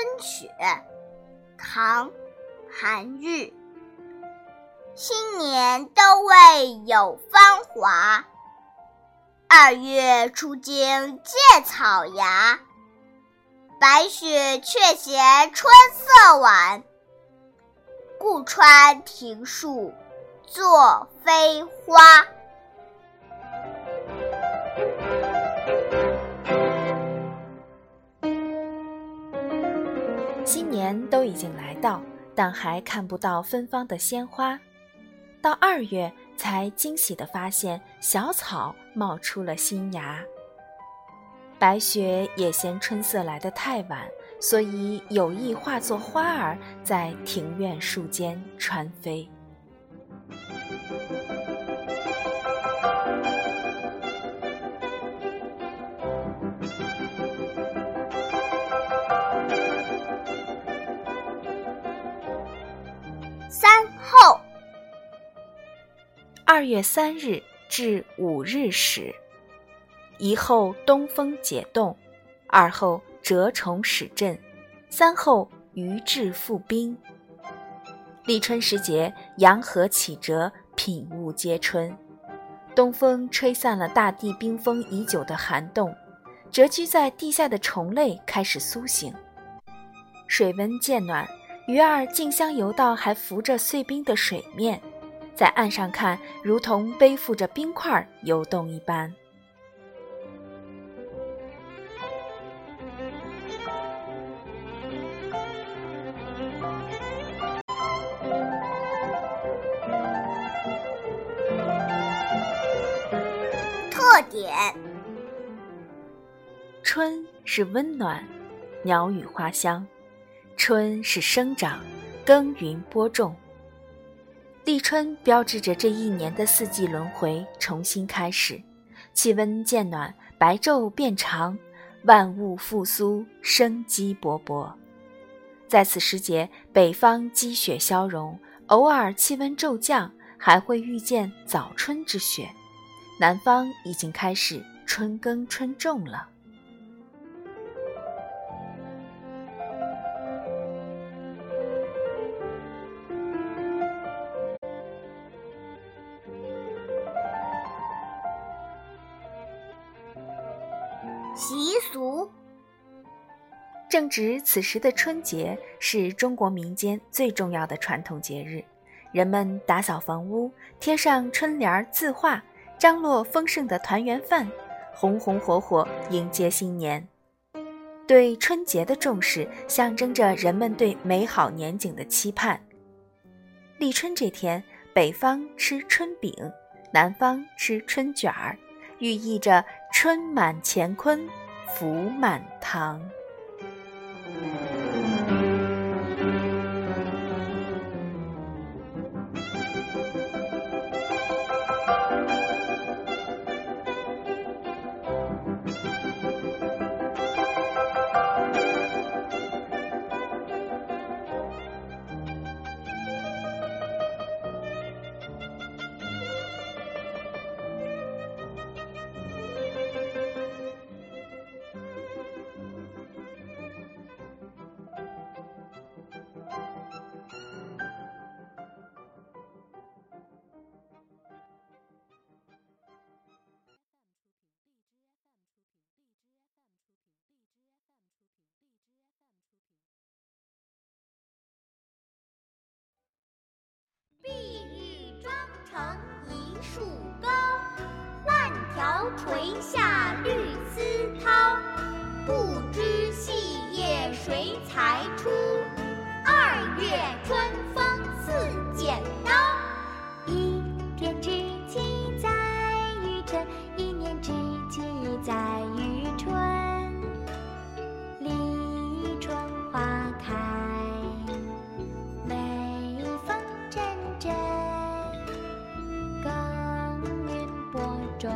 春雪》，唐·韩愈。新年都未有芳华，二月初惊见草芽。白雪却嫌春色晚，故穿庭树作飞花。都已经来到，但还看不到芬芳的鲜花。到二月，才惊喜地发现小草冒出了新芽。白雪也嫌春色来得太晚，所以有意化作花儿，在庭院树间穿飞。二月三日至五日始，一后东风解冻，二后蛰虫始振，三后鱼至复冰。立春时节，阳和启蛰，品物皆春。东风吹散了大地冰封已久的寒冻，蛰居在地下的虫类开始苏醒，水温渐暖，鱼儿竞相游到还浮着碎冰的水面。在岸上看，如同背负着冰块游动一般。特点：春是温暖，鸟语花香；春是生长，耕耘播种。立春标志着这一年的四季轮回重新开始，气温渐暖，白昼变长，万物复苏，生机勃勃。在此时节，北方积雪消融，偶尔气温骤降，还会遇见早春之雪；南方已经开始春耕春种了。习俗。正值此时的春节是中国民间最重要的传统节日，人们打扫房屋，贴上春联字画，张罗丰盛的团圆饭，红红火火迎接新年。对春节的重视，象征着人们对美好年景的期盼。立春这天，北方吃春饼，南方吃春卷儿。寓意着春满乾坤，福满堂。垂下绿丝绦，不知细叶谁裁出？二月春风似剪刀。一天之计在于晨，一年之计在于春。立春花开，美风阵阵，耕耘播种。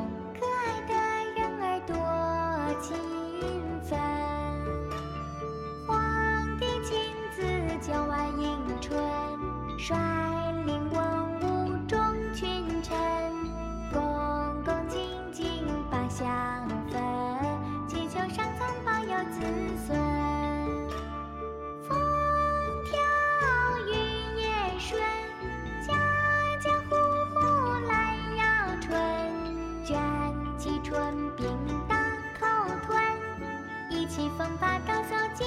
率领文武众群臣，恭恭敬敬把香焚，祈求上苍保佑子孙。风调雨也顺，家家户户来要春，卷起春饼大口吞，意气风发高扫进。